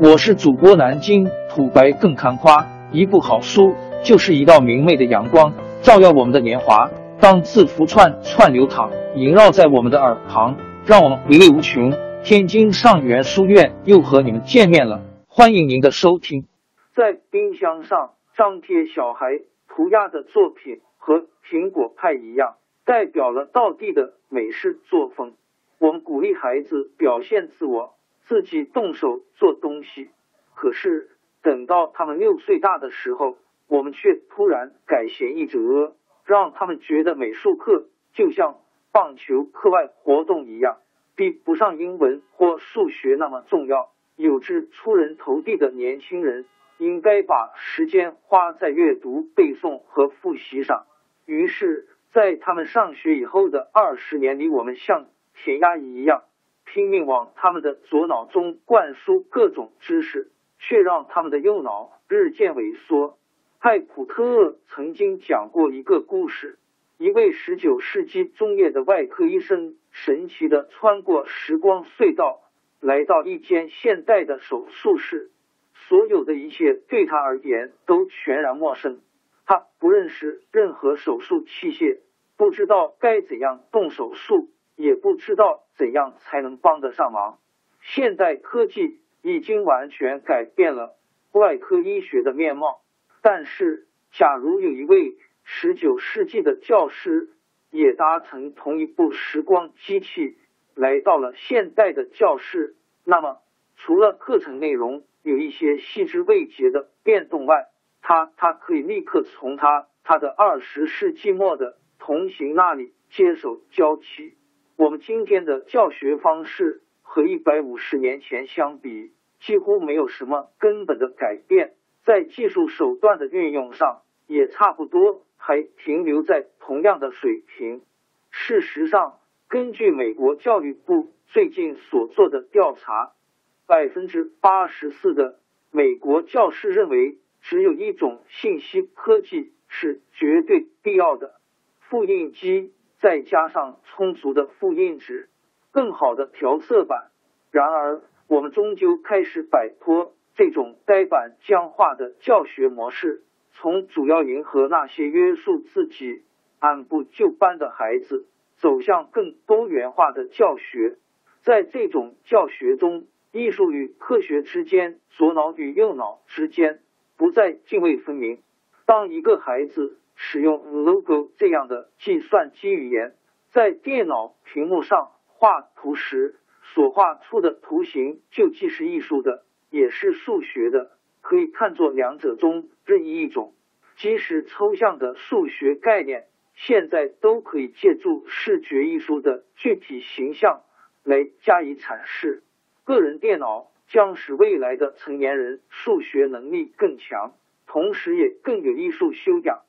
我是主播南京土白更看花，一部好书就是一道明媚的阳光，照耀我们的年华。当字符串串流淌，萦绕在我们的耳旁，让我们回味无穷。天津上元书院又和你们见面了，欢迎您的收听。在冰箱上张贴小孩涂鸦的作品，和苹果派一样，代表了道地的美式作风。我们鼓励孩子表现自我。自己动手做东西，可是等到他们六岁大的时候，我们却突然改弦易辙，让他们觉得美术课就像棒球课外活动一样，比不上英文或数学那么重要。有志出人头地的年轻人，应该把时间花在阅读、背诵和复习上。于是，在他们上学以后的二十年里，我们像填鸭一样。拼命往他们的左脑中灌输各种知识，却让他们的右脑日渐萎缩。艾普特曾经讲过一个故事：一位十九世纪中叶的外科医生，神奇的穿过时光隧道，来到一间现代的手术室。所有的一切对他而言都全然陌生，他不认识任何手术器械，不知道该怎样动手术。也不知道怎样才能帮得上忙。现代科技已经完全改变了外科医学的面貌，但是，假如有一位十九世纪的教师也搭乘同一部时光机器来到了现代的教室，那么，除了课程内容有一些细枝未节的变动外，他他可以立刻从他他的二十世纪末的同行那里接手教起。我们今天的教学方式和一百五十年前相比，几乎没有什么根本的改变，在技术手段的运用上也差不多，还停留在同样的水平。事实上，根据美国教育部最近所做的调查，百分之八十四的美国教师认为，只有一种信息科技是绝对必要的——复印机。再加上充足的复印纸、更好的调色板，然而我们终究开始摆脱这种呆板僵化的教学模式，从主要迎合那些约束自己、按部就班的孩子，走向更多元化的教学。在这种教学中，艺术与科学之间，左脑与右脑之间不再泾渭分明。当一个孩子。使用 logo 这样的计算机语言，在电脑屏幕上画图时，所画出的图形就既是艺术的，也是数学的，可以看作两者中任意一种。即使抽象的数学概念，现在都可以借助视觉艺术的具体形象来加以阐释。个人电脑将使未来的成年人数学能力更强，同时也更有艺术修养。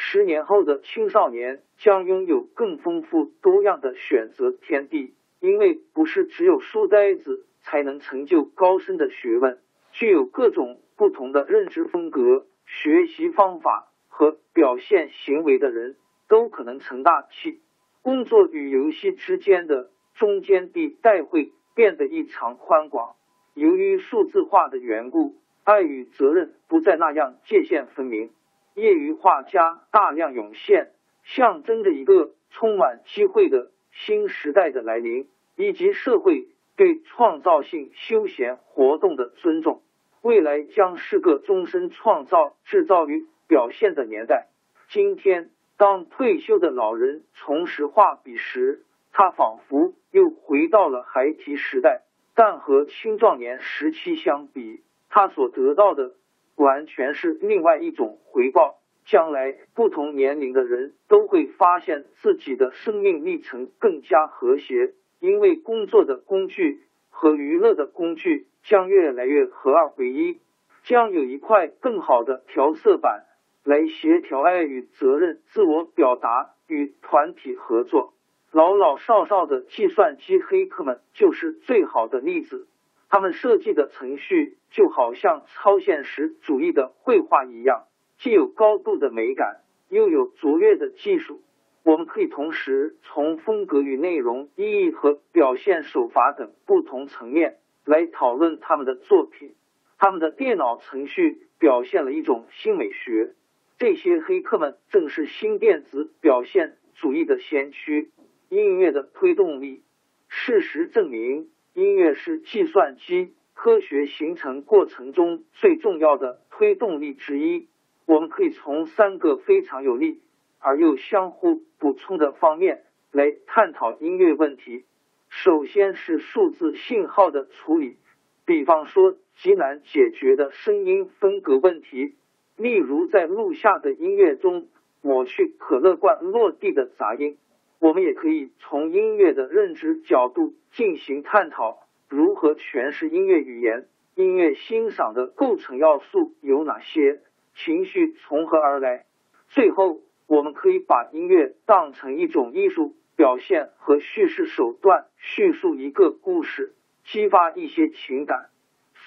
十年后的青少年将拥有更丰富多样的选择天地，因为不是只有书呆子才能成就高深的学问，具有各种不同的认知风格、学习方法和表现行为的人都可能成大器。工作与游戏之间的中间地带会变得异常宽广，由于数字化的缘故，爱与责任不再那样界限分明。业余画家大量涌现，象征着一个充满机会的新时代的来临，以及社会对创造性休闲活动的尊重。未来将是个终身创造、制造与表现的年代。今天，当退休的老人重拾画笔时，他仿佛又回到了孩提时代，但和青壮年时期相比，他所得到的。完全是另外一种回报。将来不同年龄的人都会发现自己的生命历程更加和谐，因为工作的工具和娱乐的工具将越来越合二为一，将有一块更好的调色板来协调爱与责任、自我表达与团体合作。老老少少的计算机黑客们就是最好的例子。他们设计的程序就好像超现实主义的绘画一样，既有高度的美感，又有卓越的技术。我们可以同时从风格与内容、意义和表现手法等不同层面来讨论他们的作品。他们的电脑程序表现了一种新美学。这些黑客们正是新电子表现主义的先驱。音乐的推动力，事实证明，音乐是计算机科学形成过程中最重要的推动力之一。我们可以从三个非常有利而又相互补充的方面来探讨音乐问题。首先是数字信号的处理，比方说极难解决的声音分隔问题，例如在录下的音乐中抹去可乐罐落地的杂音。我们也可以从音乐的认知角度进行探讨，如何诠释音乐语言。音乐欣赏的构成要素有哪些？情绪从何而来？最后，我们可以把音乐当成一种艺术表现和叙事手段，叙述一个故事，激发一些情感。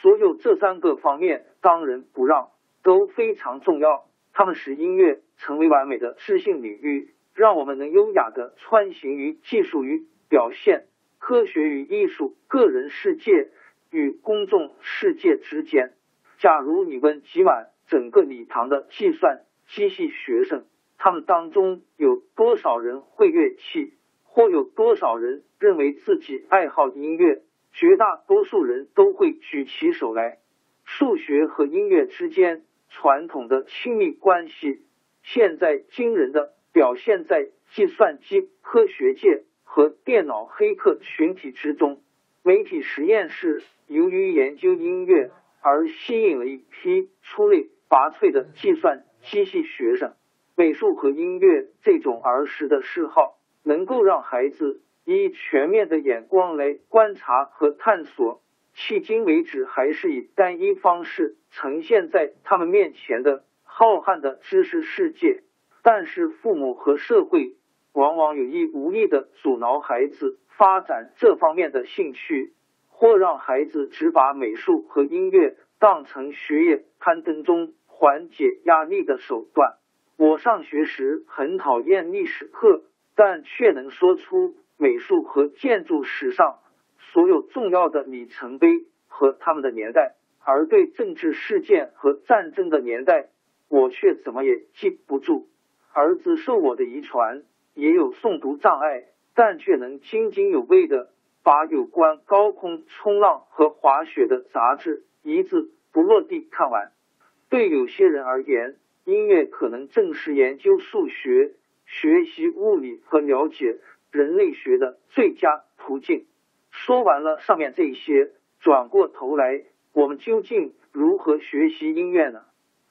所有这三个方面当仁不让，都非常重要。它们使音乐成为完美的知性领域。让我们能优雅的穿行于技术与表现、科学与艺术、个人世界与公众世界之间。假如你问挤满整个礼堂的计算机系学生，他们当中有多少人会乐器，或有多少人认为自己爱好音乐，绝大多数人都会举起手来。数学和音乐之间传统的亲密关系，现在惊人的。表现在计算机科学界和电脑黑客群体之中。媒体实验室由于研究音乐而吸引了一批出类拔萃的计算机系学生。美术和音乐这种儿时的嗜好，能够让孩子以全面的眼光来观察和探索。迄今为止，还是以单一方式呈现在他们面前的浩瀚的知识世界。但是父母和社会往往有意无意的阻挠孩子发展这方面的兴趣，或让孩子只把美术和音乐当成学业攀登中缓解压力的手段。我上学时很讨厌历史课，但却能说出美术和建筑史上所有重要的里程碑和他们的年代，而对政治事件和战争的年代，我却怎么也记不住。儿子受我的遗传，也有诵读障碍，但却能津津有味的把有关高空冲浪和滑雪的杂志一字不落地看完。对有些人而言，音乐可能正是研究数学、学习物理和了解人类学的最佳途径。说完了上面这些，转过头来，我们究竟如何学习音乐呢？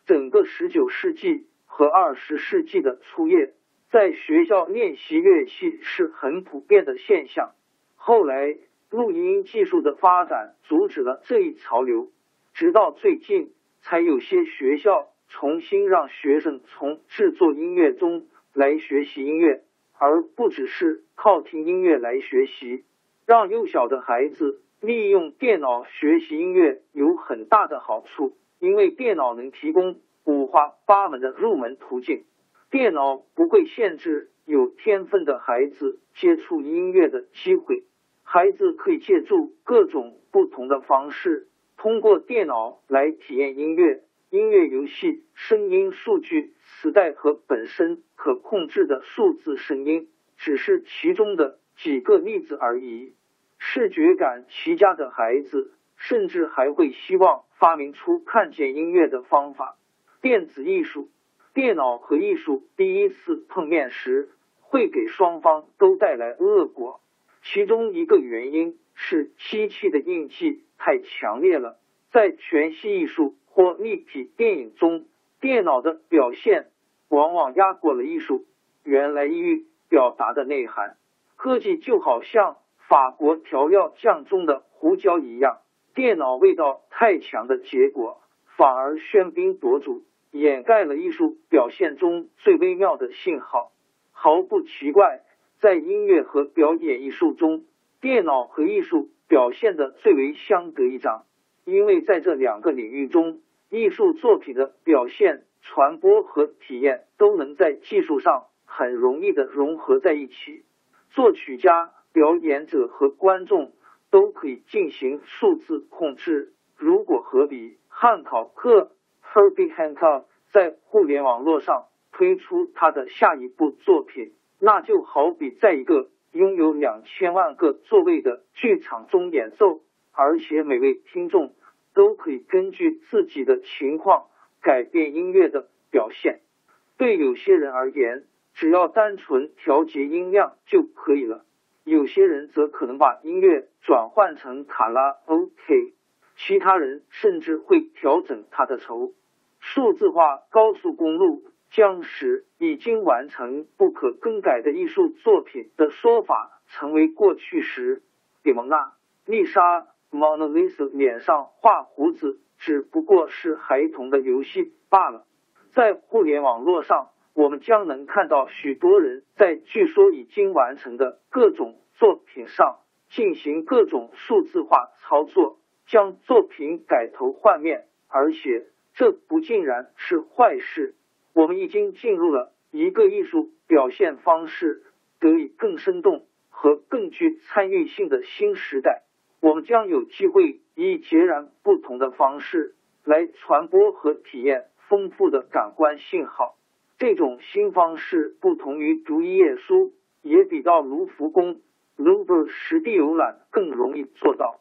整个十九世纪。和二十世纪的初叶，在学校练习乐器是很普遍的现象。后来，录音技术的发展阻止了这一潮流，直到最近，才有些学校重新让学生从制作音乐中来学习音乐，而不只是靠听音乐来学习。让幼小的孩子利用电脑学习音乐有很大的好处，因为电脑能提供。五花八门的入门途径，电脑不会限制有天分的孩子接触音乐的机会。孩子可以借助各种不同的方式，通过电脑来体验音乐、音乐游戏、声音数据、磁带和本身可控制的数字声音，只是其中的几个例子而已。视觉感极佳的孩子，甚至还会希望发明出看见音乐的方法。电子艺术、电脑和艺术第一次碰面时，会给双方都带来恶果。其中一个原因是机器的印记太强烈了，在全息艺术或立体电影中，电脑的表现往往压过了艺术原来意欲表达的内涵。科技就好像法国调料酱中的胡椒一样，电脑味道太强的结果，反而喧宾夺主。掩盖了艺术表现中最微妙的信号，毫不奇怪，在音乐和表演艺术中，电脑和艺术表现的最为相得益彰，因为在这两个领域中，艺术作品的表现、传播和体验都能在技术上很容易的融合在一起。作曲家、表演者和观众都可以进行数字控制，如果合理。汉考克 Herbie Hancock 在互联网络上推出他的下一部作品，那就好比在一个拥有两千万个座位的剧场中演奏，而且每位听众都可以根据自己的情况改变音乐的表现。对有些人而言，只要单纯调节音量就可以了；有些人则可能把音乐转换成卡拉 OK。其他人甚至会调整他的筹。数字化高速公路将使已经完成不可更改的艺术作品的说法成为过去时。李蒙娜、丽莎、蒙娜丽莎脸上画胡子只不过是孩童的游戏罢了。在互联网络上，我们将能看到许多人在据说已经完成的各种作品上进行各种数字化操作。将作品改头换面，而且这不尽然是坏事。我们已经进入了一个艺术表现方式得以更生动和更具参与性的新时代。我们将有机会以截然不同的方式来传播和体验丰富的感官信号。这种新方式不同于读一页书，也比到卢浮宫 （Louvre） 实地游览更容易做到。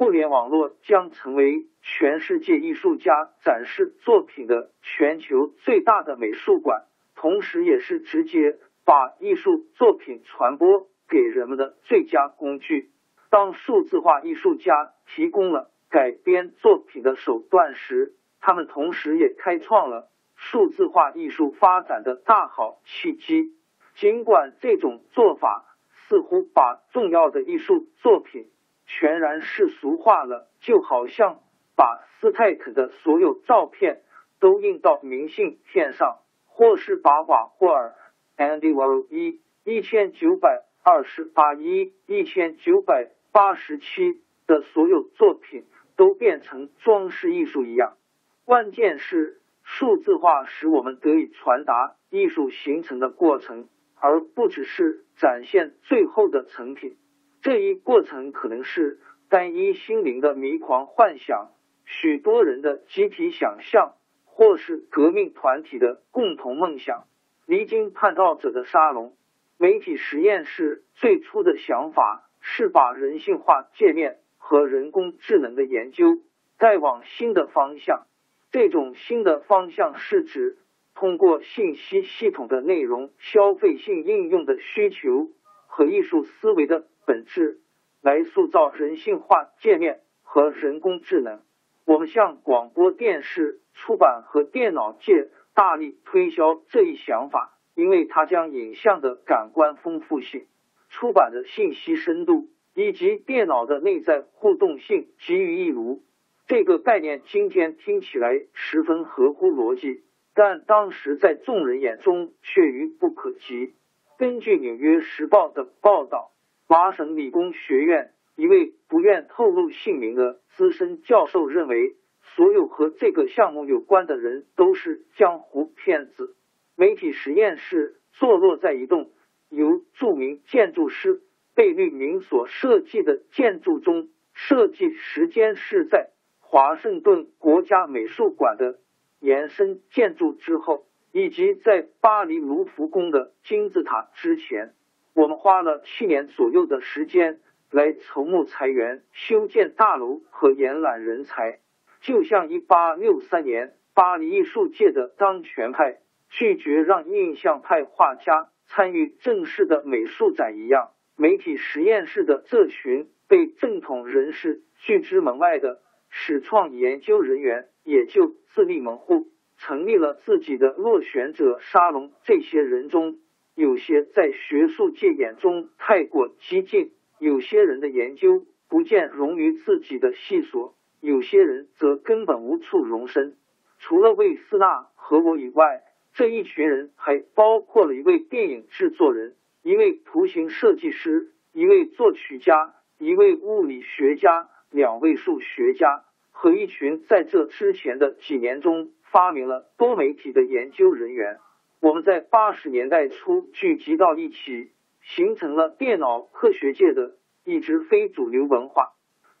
互联网络将成为全世界艺术家展示作品的全球最大的美术馆，同时也是直接把艺术作品传播给人们的最佳工具。当数字化艺术家提供了改编作品的手段时，他们同时也开创了数字化艺术发展的大好契机。尽管这种做法似乎把重要的艺术作品。全然世俗化了，就好像把斯泰克的所有照片都印到明信片上，或是把瓦霍尔 Andy Warhol 一一千九百二十八一一千九百八十七的所有作品都变成装饰艺术一样。关键是数字化使我们得以传达艺术形成的过程，而不只是展现最后的成品。这一过程可能是单一心灵的迷狂幻想，许多人的集体想象，或是革命团体的共同梦想。离经叛道者的沙龙媒体实验室最初的想法是把人性化界面和人工智能的研究带往新的方向。这种新的方向是指通过信息系统的内容消费性应用的需求和艺术思维的。本质来塑造人性化界面和人工智能。我们向广播电视、出版和电脑界大力推销这一想法，因为它将影像的感官丰富性、出版的信息深度以及电脑的内在互动性给予一炉。这个概念今天听起来十分合乎逻辑，但当时在众人眼中却愚不可及。根据《纽约时报》的报道。麻省理工学院一位不愿透露姓名的资深教授认为，所有和这个项目有关的人都是江湖骗子。媒体实验室坐落在一栋由著名建筑师贝聿铭所设计的建筑中，设计时间是在华盛顿国家美术馆的延伸建筑之后，以及在巴黎卢浮宫的金字塔之前。我们花了七年左右的时间来筹募财源、修建大楼和延揽人才，就像一八六三年巴黎艺术界的当权派拒绝让印象派画家参与正式的美术展一样。媒体实验室的这群被正统人士拒之门外的始创研究人员也就自立门户，成立了自己的落选者沙龙。这些人中。有些在学术界眼中太过激进，有些人的研究不见容于自己的系所，有些人则根本无处容身。除了魏斯纳和我以外，这一群人还包括了一位电影制作人、一位图形设计师、一位作曲家、一位物理学家、两位数学家和一群在这之前的几年中发明了多媒体的研究人员。我们在八十年代初聚集到一起，形成了电脑科学界的一支非主流文化。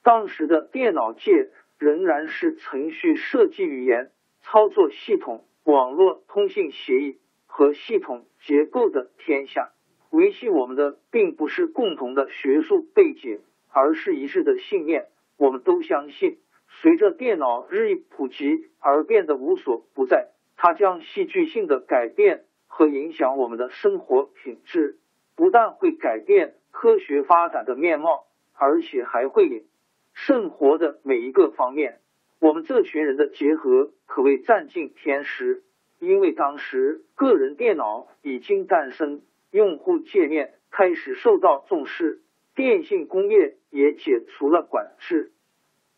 当时的电脑界仍然是程序设计语言、操作系统、网络通信协议和系统结构的天下。维系我们的并不是共同的学术背景，而是一致的信念。我们都相信，随着电脑日益普及而变得无所不在，它将戏剧性的改变和影响我们的生活品质。不但会改变科学发展的面貌，而且还会引生活的每一个方面。我们这群人的结合可谓占尽天时，因为当时个人电脑已经诞生，用户界面开始受到重视，电信工业也解除了管制，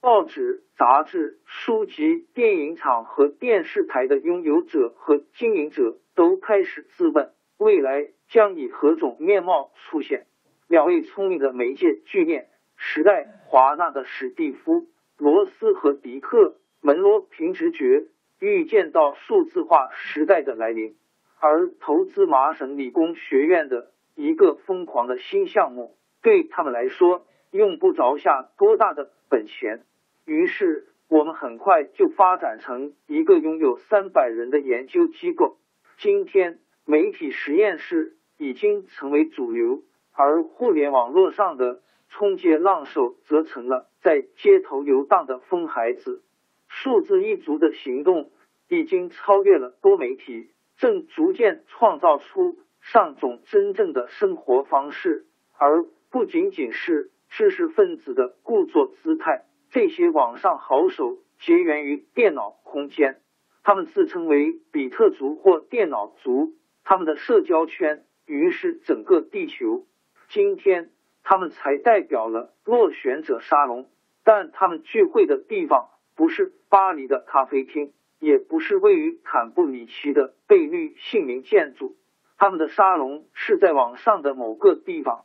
报纸、杂志、书籍、电影厂和电视台的拥有者和经营者都开始自问。未来将以何种面貌出现？两位聪明的媒介巨链时代，华纳的史蒂夫·罗斯和迪克·门罗凭直觉预见到数字化时代的来临，而投资麻省理工学院的一个疯狂的新项目，对他们来说用不着下多大的本钱。于是，我们很快就发展成一个拥有三百人的研究机构。今天。媒体实验室已经成为主流，而互联网络上的冲街浪手则成了在街头游荡的疯孩子。数字一族的行动已经超越了多媒体，正逐渐创造出上种真正的生活方式，而不仅仅是知识分子的故作姿态。这些网上好手结缘于电脑空间，他们自称为比特族或电脑族。他们的社交圈于是整个地球。今天，他们才代表了落选者沙龙，但他们聚会的地方不是巴黎的咖啡厅，也不是位于坎布里奇的贝绿姓名建筑。他们的沙龙是在网上的某个地方。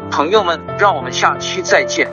朋友们，让我们下期再见。